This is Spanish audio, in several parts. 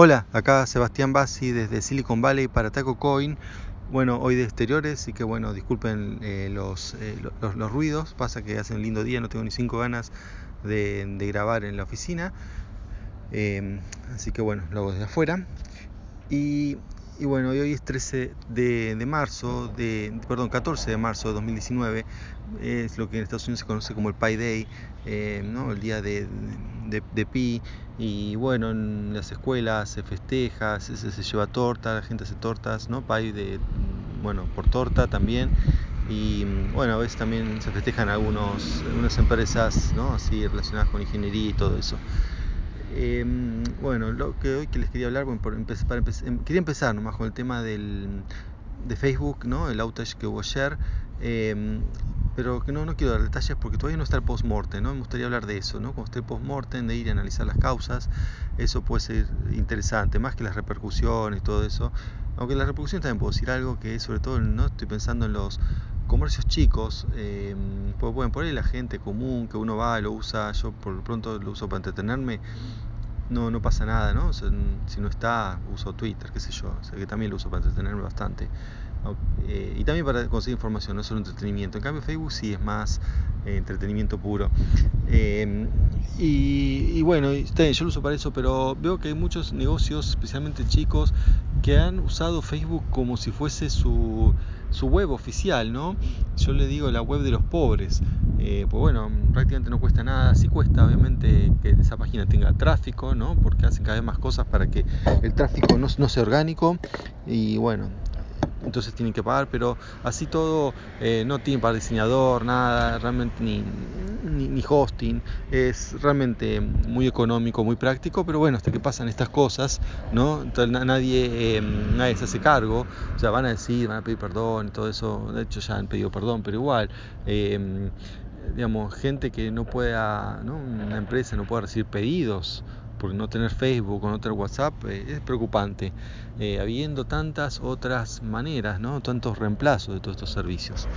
Hola, acá Sebastián Bassi desde Silicon Valley para Taco Coin. Bueno, hoy de exteriores, así que bueno, disculpen eh, los, eh, los, ruidos. Pasa que hace un lindo día, no tengo ni cinco ganas de, de grabar en la oficina. Eh, así que bueno, lo hago desde afuera. Y, y bueno, hoy es 13 de, marzo, de, perdón, 14 de marzo de 2019. Es lo que en Estados Unidos se conoce como el Pi Day, ¿no? el día de, de, Pi y bueno, en las escuelas se festeja, se, lleva torta, la gente hace tortas, ¿no? Pay de, bueno, por torta también. Y bueno, a veces también se festejan algunos, algunas empresas, ¿no? Así relacionadas con ingeniería y todo eso. Eh, bueno, lo que hoy que les quería hablar, bueno, por, para empezar, em, quería empezar nomás con el tema del, de Facebook, ¿no? El outage que hubo ayer. Eh, pero que no, no quiero dar detalles porque todavía no está el post-mortem, ¿no? Me gustaría hablar de eso, ¿no? Cuando esté el post-mortem, de ir a analizar las causas, eso puede ser interesante, más que las repercusiones y todo eso. Aunque las repercusiones también puedo decir algo que es sobre todo, no estoy pensando en los comercios chicos, eh, pues bueno, por la gente común que uno va, lo usa, yo por lo pronto lo uso para entretenerme, no, no pasa nada, ¿no? Si no está, uso Twitter, qué sé yo, o sea, que también lo uso para entretenerme bastante. Eh, y también para conseguir información, no solo entretenimiento. En cambio, Facebook sí es más eh, entretenimiento puro. Eh, y, y, bueno, yo lo uso para eso, pero veo que hay muchos negocios, especialmente chicos, que han usado Facebook como si fuese su, su web oficial, ¿no? Yo le digo la web de los pobres. Eh, pues bueno, prácticamente no cuesta nada, sí cuesta obviamente que esa página tenga tráfico, ¿no? Porque hacen cada vez más cosas para que el tráfico no, no sea orgánico y bueno, entonces tienen que pagar, pero así todo eh, no tienen para diseñador, nada, realmente ni, ni, ni, hosting, es realmente muy económico, muy práctico, pero bueno, hasta que pasan estas cosas, ¿no? Entonces, nadie, eh, nadie se hace cargo, o sea, van a decir, van a pedir perdón todo eso, de hecho ya han pedido perdón, pero igual, eh, digamos, gente que no pueda, ¿no? una empresa no pueda recibir pedidos, por no tener Facebook o no tener WhatsApp eh, es preocupante, eh, habiendo tantas otras maneras, ¿no? tantos reemplazos de todos estos servicios.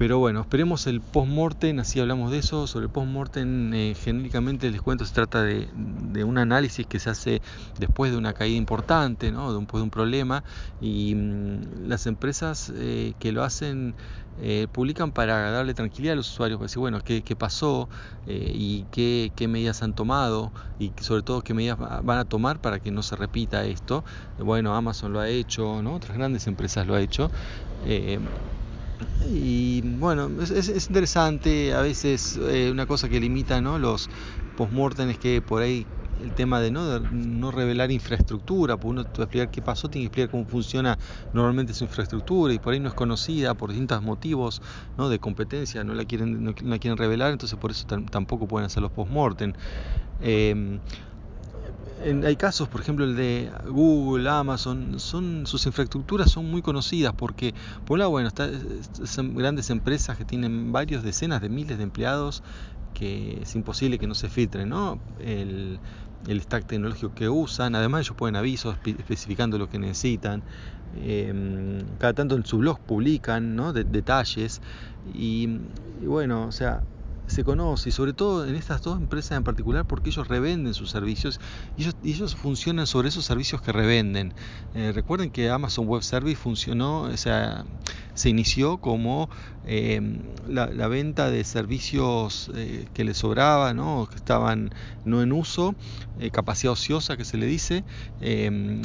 Pero bueno, esperemos el post-mortem, así hablamos de eso. Sobre el post-mortem, eh, genéricamente les cuento, se trata de, un análisis que se hace después de una caída importante, ¿no? de un, de un problema, y mmm, las empresas eh, que lo hacen eh, publican para darle tranquilidad a los usuarios, para decir, bueno, qué, qué pasó y qué, qué, medidas han tomado y sobre todo qué medidas van a tomar para que no se repita esto. Bueno, Amazon lo ha hecho, ¿no? otras grandes empresas lo ha hecho. Y bueno, es, es, interesante, a veces eh, una cosa que limita ¿no? los postmortem es que por ahí el tema de no, de no revelar infraestructura, porque uno te explicar qué pasó, tiene que explicar cómo funciona normalmente su infraestructura y por ahí no es conocida por distintos motivos ¿no? de competencia, no la quieren, no, la quieren revelar, entonces por eso tampoco pueden hacer los postmortem. Eh, en, hay casos, por ejemplo, el de Google, Amazon, son, sus infraestructuras son muy conocidas porque, por un lado, bueno, está, son grandes empresas que tienen varios decenas de miles de empleados que es imposible que no se filtren, ¿no? El, el stack tecnológico que usan, además ellos ponen avisos especificando lo que necesitan, eh, cada tanto en su blog publican ¿no? de, detalles y, y bueno, o sea, se conoce y sobre todo en estas dos empresas en particular porque ellos revenden sus servicios y ellos, y ellos funcionan sobre esos servicios que revenden. Eh, recuerden que Amazon Web Service funcionó, o sea, se inició como eh, la, venta de servicios eh, que les sobraba, ¿no? que estaban no en uso, eh, capacidad ociosa que se le dice eh,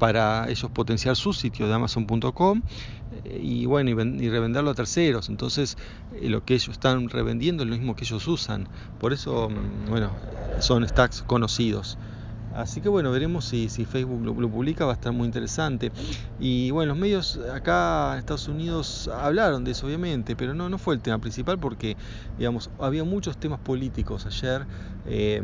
para ellos potenciar su sitio de amazon.com y bueno, y, revenderlo a terceros. Entonces, eh, lo que ellos están revendiendo es lo mismo que ellos usan. Por eso, bueno, son stacks conocidos. Así que bueno, veremos si, si Facebook lo, lo, publica, va a estar muy interesante. Y bueno, los medios acá en Estados Unidos hablaron de eso, obviamente, pero no, no fue el tema principal porque, digamos, había muchos temas políticos ayer. Eh,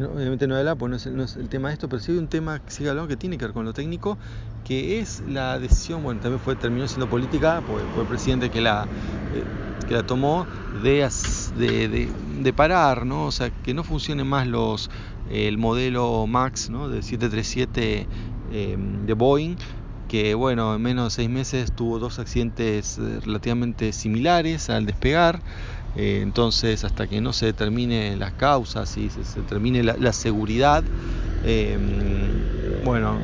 obviamente no pues no es, no es, el, tema de esto, pero sí hay un tema que sigue hablando que tiene que ver con lo técnico, que es la decisión, bueno, también fue, terminó siendo política, pues fue el presidente que la, eh, que la tomó de, de, de, parar, ¿no? O sea, que no funcionen más los, el modelo MAX, ¿no? De 737 eh, de Boeing, que bueno, en menos de seis meses tuvo dos accidentes eh, relativamente similares al despegar entonces, hasta que no se determine las causas y se, determine la, seguridad, bueno,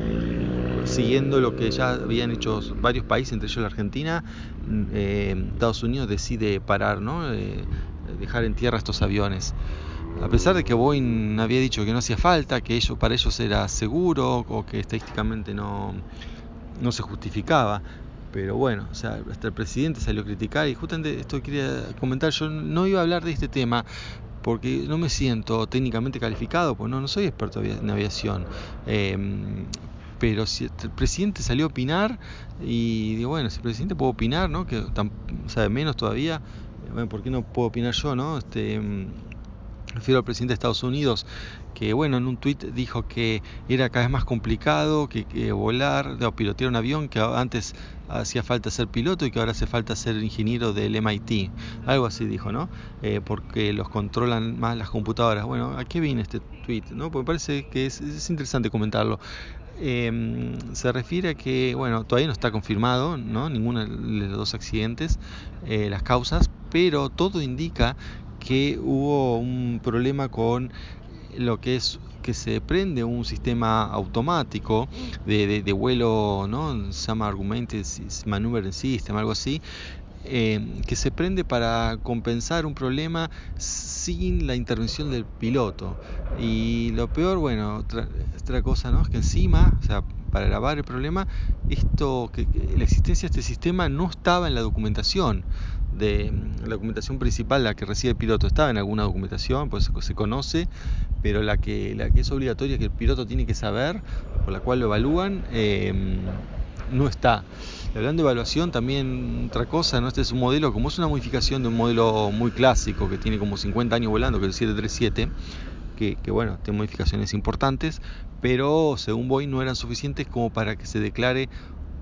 siguiendo lo que ya habían hecho varios países, entre ellos la Argentina, Estados Unidos decide parar, ¿no? dejar en tierra estos aviones. A pesar de que Boeing había dicho que no hacía falta, que ello, para ellos era seguro o que estadísticamente no, no se justificaba. Pero bueno, o sea, hasta el presidente salió a criticar y justamente esto quería comentar, yo no iba a hablar de este tema porque no me siento técnicamente calificado, pues no, no soy experto en aviación. Em, pero si el presidente salió a opinar y digo, bueno, si el presidente puede opinar, ¿no? Que sabe menos todavía, bueno, ¿por qué no puedo opinar yo, no? Este, em, refiero al presidente de Estados Unidos, que bueno, en un tuit dijo que era cada vez más complicado que, volar, o pilotear un avión, que antes hacía falta ser piloto y que ahora hace falta ser ingeniero del MIT, algo así dijo, ¿no? Eh, porque los controlan más las computadoras. Bueno, ¿a qué viene este tuit? ¿no? Porque me parece que es, interesante comentarlo. Em, se refiere a que, bueno, todavía no está confirmado, ¿no? Ninguno de los dos accidentes, eh, las causas, pero todo indica que hubo un problema con lo que es que se prende un sistema automático de, vuelo, ¿no? se llama Augmented Maneuvering System, algo así, eh, que se prende para compensar un problema sin la intervención del piloto. Y lo peor, bueno, otra, otra cosa, ¿no? Es que encima, o sea, para grabar el problema, esto, que, la existencia de este sistema no estaba en la documentación de la documentación principal, la que recibe el piloto, estaba en alguna documentación, pues se conoce, pero la que, la que es obligatoria que el piloto tiene que saber, por la cual lo evalúan, eh, no está. Hablando de evaluación, también otra cosa, ¿no? este es un modelo, como es una modificación de un modelo muy clásico que tiene como 50 años volando, que es el 737, que, bueno, tiene modificaciones importantes, pero según Boeing no eran suficientes como para que se declare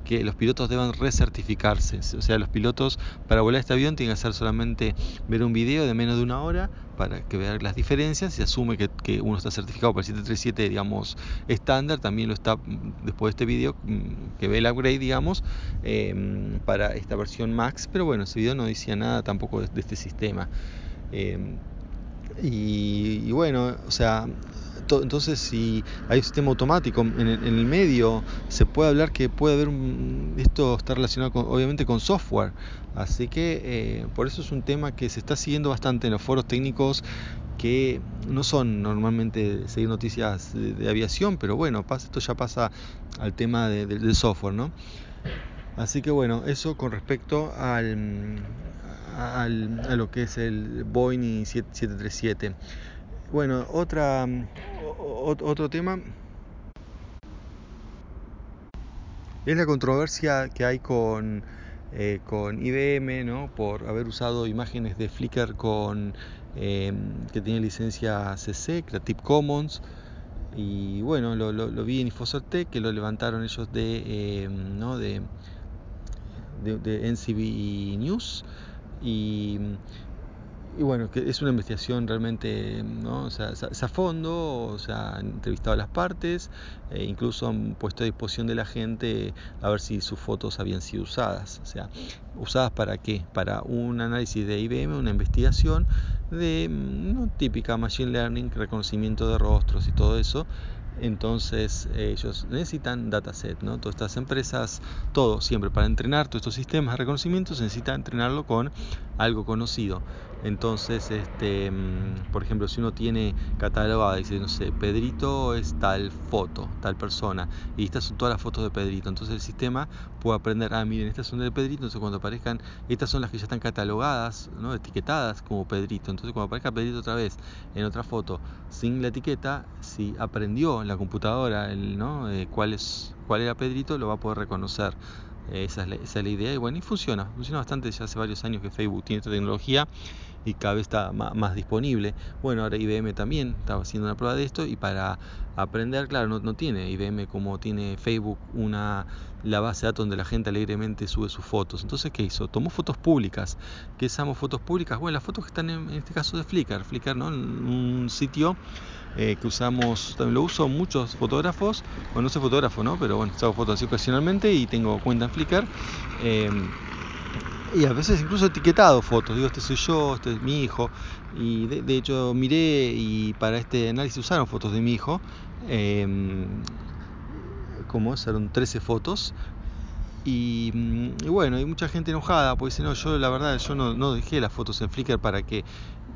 que los pilotos deban recertificarse. O sea, los pilotos para volar este avión tienen que hacer solamente ver un video de menos de una hora para que vean las diferencias. Se asume que, uno está certificado para el 737, digamos, estándar. También lo está después de este video, mm, que ve el upgrade, digamos, em, para esta versión Max. Pero bueno, ese video no decía nada tampoco de, este sistema. Em, y, y, bueno, o sea, entonces si hay un sistema automático en el, medio, se puede hablar que puede haber un, esto está relacionado obviamente con software. Así que eh, por eso es un tema que se está siguiendo bastante en los foros técnicos que no son normalmente seguir noticias de, aviación, pero bueno, esto ya pasa al tema del software, ¿no? Así que bueno, eso con respecto al, al, a lo que es el Boeing 737. Bueno, otra, otro tema es la controversia que hay con, eh, con IBM ¿no? por haber usado imágenes de Flickr con, eh, que tiene licencia CC, Creative Commons. Y bueno, lo, vi en Infocertec, que lo levantaron ellos de, eh, ¿no? de, de, de NCB News. Y y bueno, que es una investigación realmente, ¿no? O sea, a fondo, o sea, han entrevistado las partes, e incluso han puesto a disposición de la gente a ver si sus fotos habían sido usadas. O sea, ¿usadas para qué? Para un análisis de IBM, una investigación de ¿no? típica machine learning, reconocimiento de rostros y todo eso, entonces ellos necesitan dataset, ¿no? Todas estas empresas, todo siempre para entrenar todos estos sistemas de reconocimiento se necesita entrenarlo con algo conocido. Entonces, este, mm, por ejemplo, si uno tiene catalogada, dice, no sé, Pedrito es tal foto, tal persona, y estas son todas las fotos de Pedrito. Entonces el sistema puede aprender, ah, miren, estas son de Pedrito, entonces cuando aparezcan, estas son las que ya están catalogadas, ¿no? etiquetadas como Pedrito. Entonces cuando aparezca Pedrito otra vez en otra foto sin la etiqueta, si aprendió la computadora el, ¿no? Eh, cuál, es, cuál era Pedrito, lo va a poder reconocer. esa, es la, esa, es la, idea y bueno, y funciona, funciona bastante, ya hace varios años que Facebook tiene esta tecnología y cada vez está más, disponible. Bueno, ahora IBM también estaba haciendo una prueba de esto y para aprender, claro, no, no tiene IBM como tiene Facebook una la base de datos donde la gente alegremente sube sus fotos. Entonces, ¿qué hizo? Tomó fotos públicas. ¿Qué usamos fotos públicas? Bueno, las fotos que están en, este caso de Flickr. Flickr, ¿no? Un sitio eh, que usamos, también lo uso muchos fotógrafos. Bueno, no soy fotógrafo, ¿no? Pero bueno, hago fotos así ocasionalmente y tengo cuenta en Flickr. Eh, y a veces incluso etiquetado fotos, digo, este soy yo, este es mi hijo, y de, hecho miré y para este análisis usaron fotos de mi hijo, eh, como eran 13 fotos, y, bueno, hay mucha gente enojada, porque dice, no, yo la verdad, yo no, no dejé las fotos en Flickr para que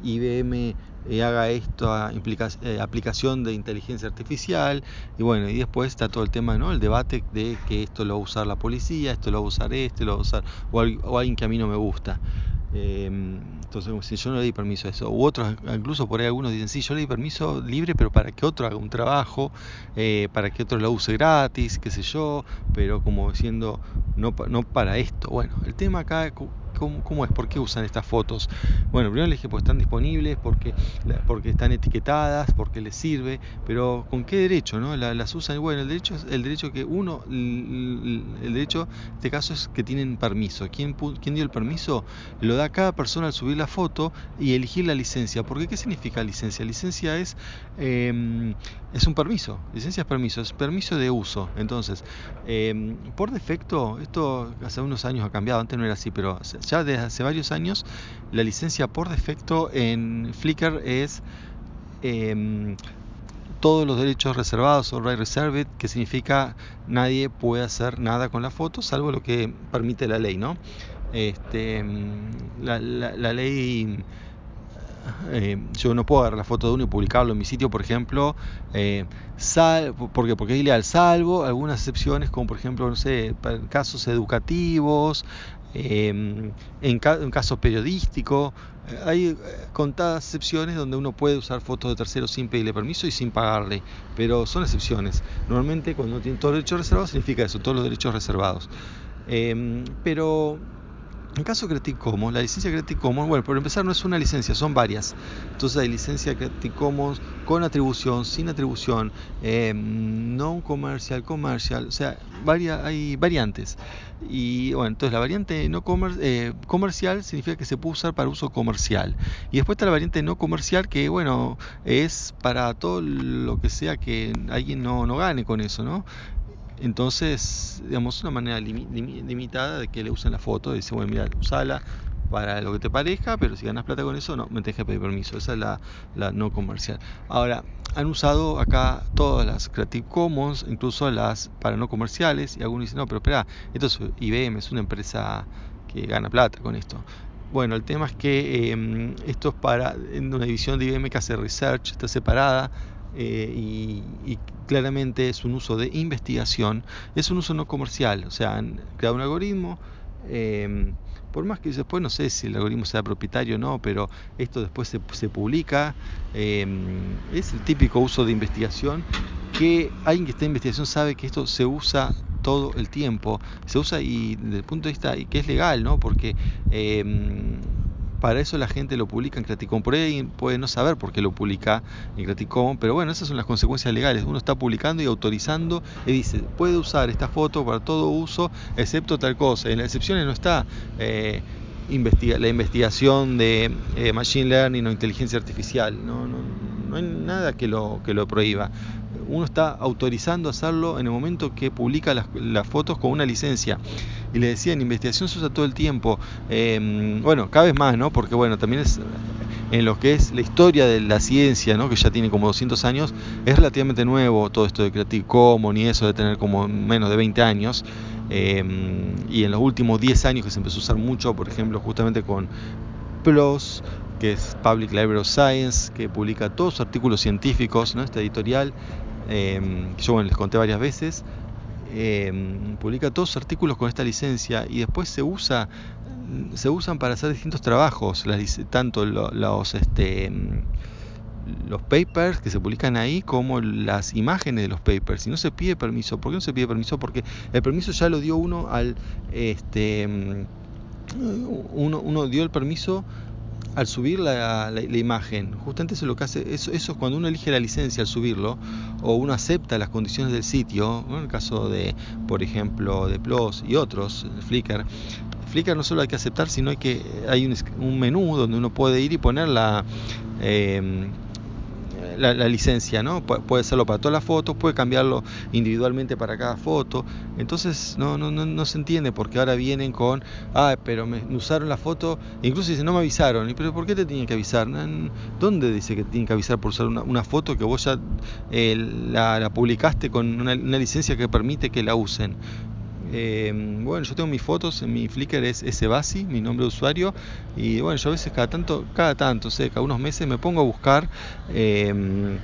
IBM eh, haga esto a eh, aplicación de inteligencia artificial y bueno y después está todo el tema no el debate de que esto lo va a usar la policía esto lo va a usar este lo va a usar o, alguien que a mí no me gusta em, entonces si yo no le di permiso a eso u otros incluso por ahí algunos dicen sí yo le di permiso libre pero para que otro haga un trabajo eh, para que otro lo use gratis qué sé yo pero como diciendo no, no para esto. Bueno el tema acá ¿Cómo, es? ¿Por qué usan estas fotos? Bueno, primero le dije, pues están disponibles, porque, porque están etiquetadas, porque les sirve, pero ¿con qué derecho? no Las usan, bueno, el derecho es el derecho que uno, el, derecho en este caso es que tienen permiso. ¿Quién, ¿Quién dio el permiso? Lo da cada persona al subir la foto y elegir la licencia. Porque ¿qué significa licencia? Licencia es, em, es un permiso, licencia es permiso, es permiso de uso. Entonces, em, por defecto, esto hace unos años ha cambiado, antes no era así, pero ya desde hace varios años la licencia por defecto en Flickr es em, todos los derechos reservados o right reserved, que significa nadie puede hacer nada con la foto salvo lo que permite la ley, ¿no? Este, em, la, ley eh, yo no puedo agarrar la foto de uno y publicarlo en mi sitio, por ejemplo, eh, sal, porque, porque es ilegal, salvo algunas excepciones, como por ejemplo, no sé, casos educativos, Em, en, casos periodísticos, eh, hay eh, contadas excepciones donde uno puede usar fotos de terceros sin pedirle permiso y sin pagarle, pero son excepciones. Normalmente cuando uno tiene todos los derechos reservados significa eso, todos los derechos reservados. Em, pero en caso Creative Commons, la licencia Creative Commons, bueno, por empezar no es una licencia, son varias. Entonces hay licencia Creative Commons con atribución, sin atribución, eh, no comercial, comercial, o sea, hay variantes. Y bueno, entonces la variante no eh, comercial significa que se puede usar para uso comercial. Y después está la variante no comercial que, bueno, es para todo lo que sea que alguien no gane con eso, ¿no? Entonces, digamos, una manera limitada de que le usen la foto. Dice, bueno, mira, usala para lo que te parezca, pero si ganas plata con eso, no, me tenés que pedir permiso. Esa es la, no comercial. Ahora, han usado acá todas las Creative Commons, incluso las para no comerciales, y algunos dicen, no, pero espera, esto es IBM, es una empresa que gana plata con esto. Bueno, el tema es que em, esto es para en una división de IBM que hace research, está separada eh, y, claramente es un uso de investigación, es un uso no comercial, o sea, han creado un algoritmo, em, por más que después no sé si el algoritmo sea propietario o no, pero esto después se, se publica, em, es el típico uso de investigación que alguien que está en investigación sabe que esto se usa todo el tiempo, se usa y desde el punto de vista y que es legal, ¿no? Porque em, para eso la gente lo publica en Creative Por ahí puede no saber por qué lo publica en Creative pero bueno, esas son las consecuencias legales. Uno está publicando y autorizando y dice, puede usar esta foto para todo uso, excepto tal cosa. En las excepciones no está eh, la investigación de eh, Machine Learning o inteligencia artificial. No, no, no hay nada que lo, que lo prohíba uno está autorizando hacerlo en el momento que publica las, fotos con una licencia. Y le decía, en investigación se usa todo el tiempo. Em, bueno, cada vez más, ¿no? Porque bueno, también es en lo que es la historia de la ciencia, ¿no? que ya tiene como 200 años, es relativamente nuevo todo esto de Creative Commons y eso de tener como menos de 20 años. Em, y en los últimos 10 años que se empezó a usar mucho, por ejemplo, justamente con PLOS, que es Public Library of Science, que publica todos sus artículos científicos, ¿no? esta editorial, Em, que yo les conté varias veces, em, publica todos artículos con esta licencia y después se usa se usan para hacer distintos trabajos, tanto los, este, em, los papers que se publican ahí como las imágenes de los papers. Y no se pide permiso. ¿Por qué no se pide permiso? Porque el permiso ya lo dio uno al... Este, uno, uno dio el permiso al subir la, imagen, justamente eso es lo que hace, eso, eso es cuando uno elige la licencia al subirlo, o uno acepta las condiciones del sitio, en el caso de, por ejemplo, de PLOS y otros, Flickr, Flickr no solo hay que aceptar, sino hay que hay un, menú donde uno puede ir y poner la, em, la, licencia, ¿no? puede hacerlo para todas las fotos, puede cambiarlo individualmente para cada foto. Entonces no, no, no, no se entiende porque ahora vienen con, ah, pero me usaron la foto, incluso dicen, no me avisaron. pero por qué te tienen que avisar? ¿Dónde dice que tienen que avisar por usar una, foto que vos ya eh, la, publicaste con una licencia que permite que la usen? Eh, bueno, yo tengo mis fotos, en mi Flickr es Sebasi, mi nombre de usuario, y bueno, yo a veces cada tanto, cada tanto, sé, cada unos meses me pongo a buscar eh,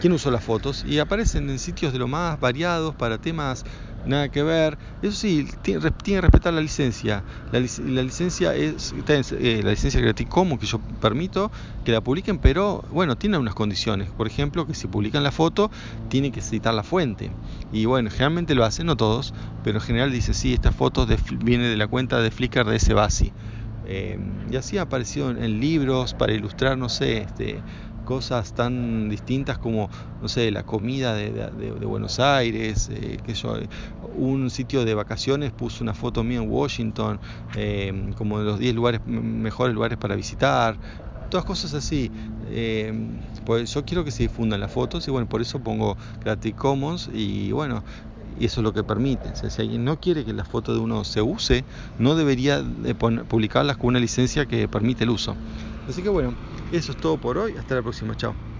quién usó las fotos y aparecen en sitios de lo más variados para temas nada que ver. Eso sí, tiene, que respetar la licencia. La, licencia es eh, la licencia Creative Commons que yo permito que la publiquen, pero bueno, tiene unas condiciones. Por ejemplo, que si publican la foto, tiene que citar la fuente. Y bueno, generalmente lo hacen, no todos, pero en general dice, sí, esta foto viene de la cuenta de Flickr de ese basi. Eh, y así ha aparecido en, libros para ilustrar, no sé, este, cosas tan distintas como, no sé, la comida de, Buenos Aires, eh, que yo, un sitio de vacaciones puso una foto mía en Washington, eh, como de los 10 lugares, mejores lugares para visitar, todas cosas así. Eh, pues yo quiero que se difundan las fotos y bueno, por eso pongo Creative Commons y bueno, y eso es lo que permite. si alguien no quiere que la foto de uno se use, no debería de publicarlas con una licencia que permite el uso. Así que bueno, eso es todo por hoy. Hasta la próxima. Chao.